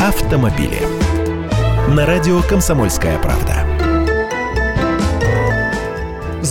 автомобили. На радио «Комсомольская правда».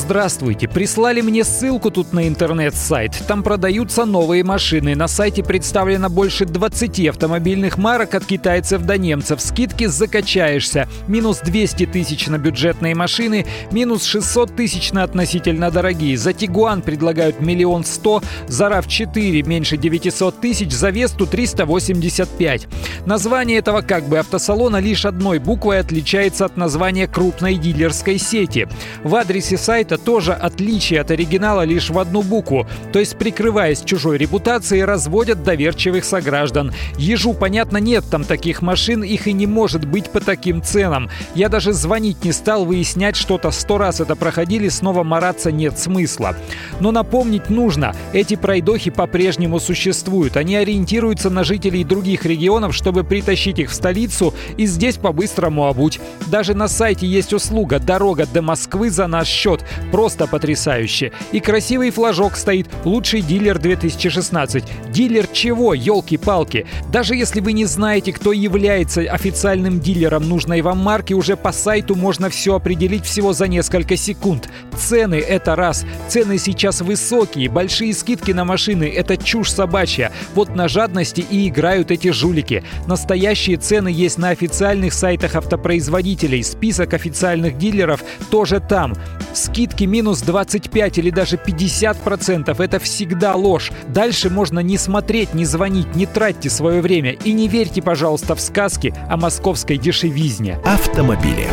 Здравствуйте. Прислали мне ссылку тут на интернет-сайт. Там продаются новые машины. На сайте представлено больше 20 автомобильных марок от китайцев до немцев. Скидки закачаешься. Минус 200 тысяч на бюджетные машины, минус 600 тысяч на относительно дорогие. За Тигуан предлагают миллион сто, за RAV4 меньше 900 тысяч, за Весту 385. Название этого как бы автосалона лишь одной буквой отличается от названия крупной дилерской сети. В адресе сайта тоже отличие от оригинала лишь в одну букву, то есть прикрываясь чужой репутацией, разводят доверчивых сограждан. Ежу, понятно, нет там таких машин, их и не может быть по таким ценам. Я даже звонить не стал, выяснять что-то, сто раз это проходили, снова мараться нет смысла. Но напомнить нужно, эти пройдохи по-прежнему существуют. Они ориентируются на жителей других регионов, чтобы притащить их в столицу и здесь по-быстрому обуть. Даже на сайте есть услуга «Дорога до Москвы за наш счет». Просто потрясающе. И красивый флажок стоит «Лучший дилер 2016». Дилер чего, елки-палки? Даже если вы не знаете, кто является официальным дилером нужной вам марки, уже по сайту можно все определить всего за несколько секунд. Цены — это раз. Цены сейчас высокие, большие скидки на машины — это чушь собачья. Вот на жадности и играют эти жулики. Настоящие цены есть на официальных сайтах автопроизводителей. Список официальных дилеров тоже там. Скидки минус 25 или даже 50% – это всегда ложь. Дальше можно не смотреть, не звонить, не тратьте свое время. И не верьте, пожалуйста, в сказки о московской дешевизне. Автомобили.